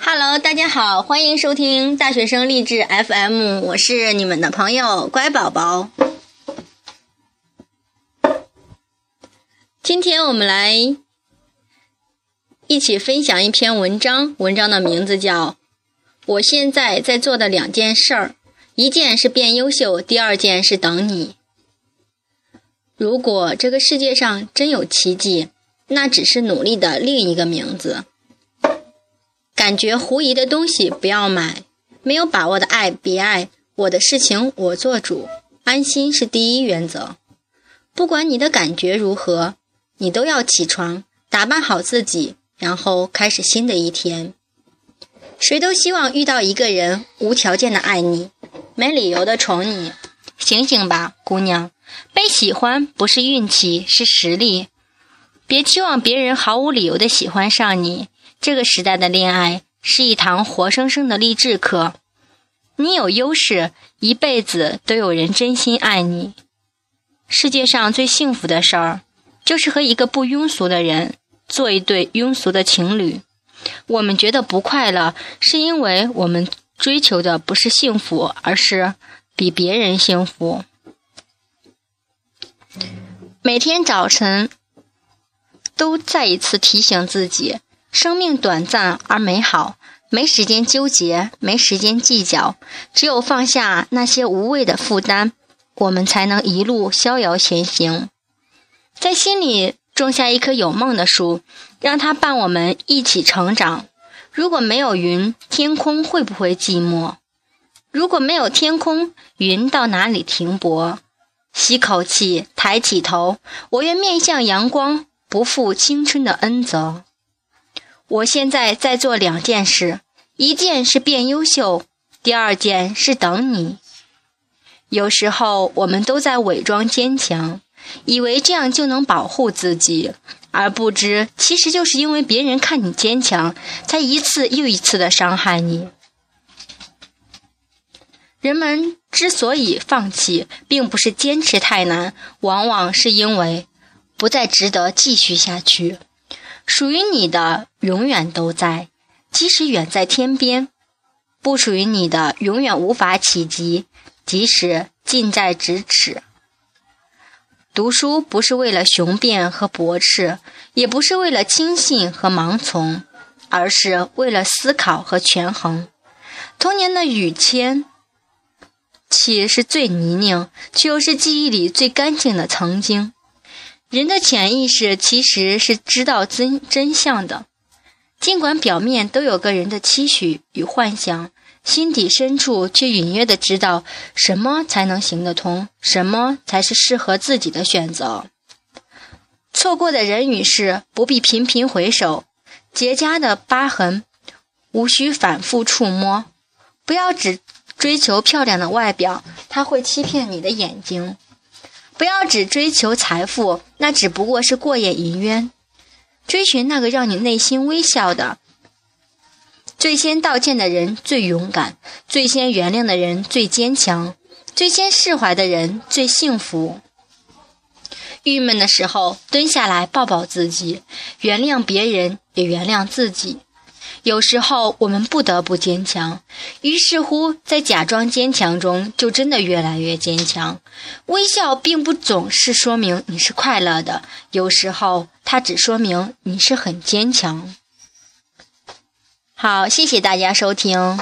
Hello，大家好，欢迎收听大学生励志 FM，我是你们的朋友乖宝宝。今天我们来一起分享一篇文章，文章的名字叫《我现在在做的两件事儿》，一件是变优秀，第二件是等你。如果这个世界上真有奇迹，那只是努力的另一个名字。感觉狐疑的东西不要买，没有把握的爱别爱。我的事情我做主，安心是第一原则。不管你的感觉如何，你都要起床，打扮好自己，然后开始新的一天。谁都希望遇到一个人无条件的爱你，没理由的宠你。醒醒吧，姑娘，被喜欢不是运气，是实力。别期望别人毫无理由的喜欢上你。这个时代的恋爱是一堂活生生的励志课。你有优势，一辈子都有人真心爱你。世界上最幸福的事儿，就是和一个不庸俗的人做一对庸俗的情侣。我们觉得不快乐，是因为我们追求的不是幸福，而是比别人幸福。每天早晨，都再一次提醒自己。生命短暂而美好，没时间纠结，没时间计较，只有放下那些无谓的负担，我们才能一路逍遥前行。在心里种下一棵有梦的树，让它伴我们一起成长。如果没有云，天空会不会寂寞？如果没有天空，云到哪里停泊？吸口气，抬起头，我愿面向阳光，不负青春的恩泽。我现在在做两件事，一件是变优秀，第二件是等你。有时候我们都在伪装坚强，以为这样就能保护自己，而不知其实就是因为别人看你坚强，才一次又一次的伤害你。人们之所以放弃，并不是坚持太难，往往是因为不再值得继续下去。属于你的永远都在，即使远在天边；不属于你的永远无法企及，即使近在咫尺。读书不是为了雄辩和驳斥，也不是为了轻信和盲从，而是为了思考和权衡。童年的雨天气是最泥泞，却又是记忆里最干净的曾经。人的潜意识其实是知道真真相的，尽管表面都有个人的期许与幻想，心底深处却隐约的知道什么才能行得通，什么才是适合自己的选择。错过的人与事不必频频回首，结痂的疤痕无需反复触摸。不要只追求漂亮的外表，它会欺骗你的眼睛。不要只追求财富，那只不过是过眼云烟。追寻那个让你内心微笑的，最先道歉的人最勇敢，最先原谅的人最坚强，最先释怀的人最幸福。郁闷的时候，蹲下来抱抱自己，原谅别人，也原谅自己。有时候我们不得不坚强，于是乎，在假装坚强中，就真的越来越坚强。微笑并不总是说明你是快乐的，有时候它只说明你是很坚强。好，谢谢大家收听。